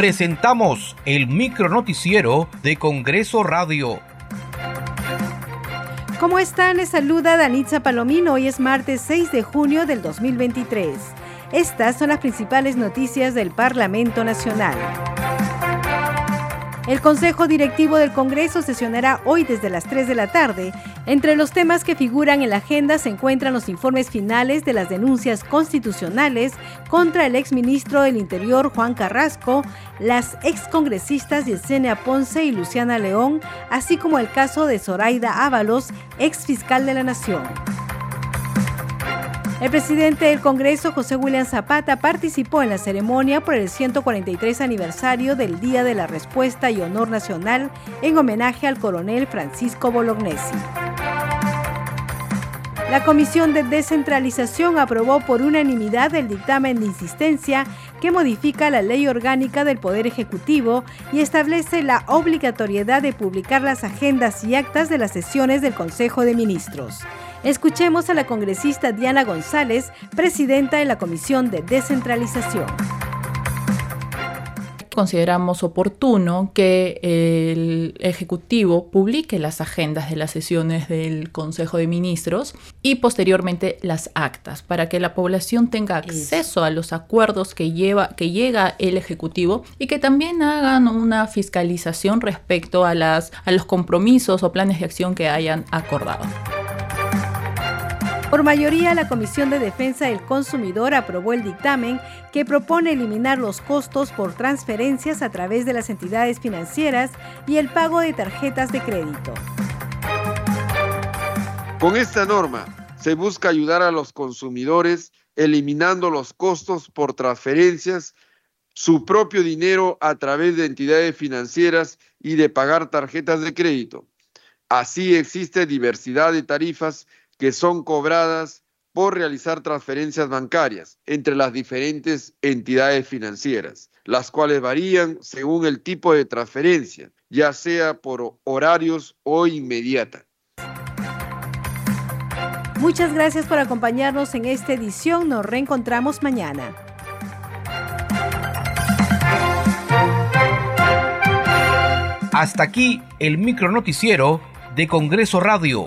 presentamos el micronoticiero de Congreso Radio. ¿Cómo están? Les saluda Danitza Palomino. Hoy es martes 6 de junio del 2023. Estas son las principales noticias del Parlamento Nacional. El Consejo Directivo del Congreso sesionará hoy desde las 3 de la tarde. Entre los temas que figuran en la agenda se encuentran los informes finales de las denuncias constitucionales contra el exministro del Interior Juan Carrasco, las excongresistas Yesenia Ponce y Luciana León, así como el caso de Zoraida Ábalos, exfiscal de la Nación. El presidente del Congreso, José William Zapata, participó en la ceremonia por el 143 aniversario del Día de la Respuesta y Honor Nacional en homenaje al coronel Francisco Bolognesi. La Comisión de Descentralización aprobó por unanimidad el dictamen de insistencia que modifica la ley orgánica del Poder Ejecutivo y establece la obligatoriedad de publicar las agendas y actas de las sesiones del Consejo de Ministros. Escuchemos a la congresista Diana González, presidenta de la Comisión de Descentralización consideramos oportuno que el Ejecutivo publique las agendas de las sesiones del Consejo de Ministros y posteriormente las actas para que la población tenga acceso a los acuerdos que, lleva, que llega el Ejecutivo y que también hagan una fiscalización respecto a, las, a los compromisos o planes de acción que hayan acordado. Por mayoría, la Comisión de Defensa del Consumidor aprobó el dictamen que propone eliminar los costos por transferencias a través de las entidades financieras y el pago de tarjetas de crédito. Con esta norma se busca ayudar a los consumidores eliminando los costos por transferencias, su propio dinero a través de entidades financieras y de pagar tarjetas de crédito. Así existe diversidad de tarifas que son cobradas por realizar transferencias bancarias entre las diferentes entidades financieras, las cuales varían según el tipo de transferencia, ya sea por horarios o inmediata. Muchas gracias por acompañarnos en esta edición. Nos reencontramos mañana. Hasta aquí el micronoticiero de Congreso Radio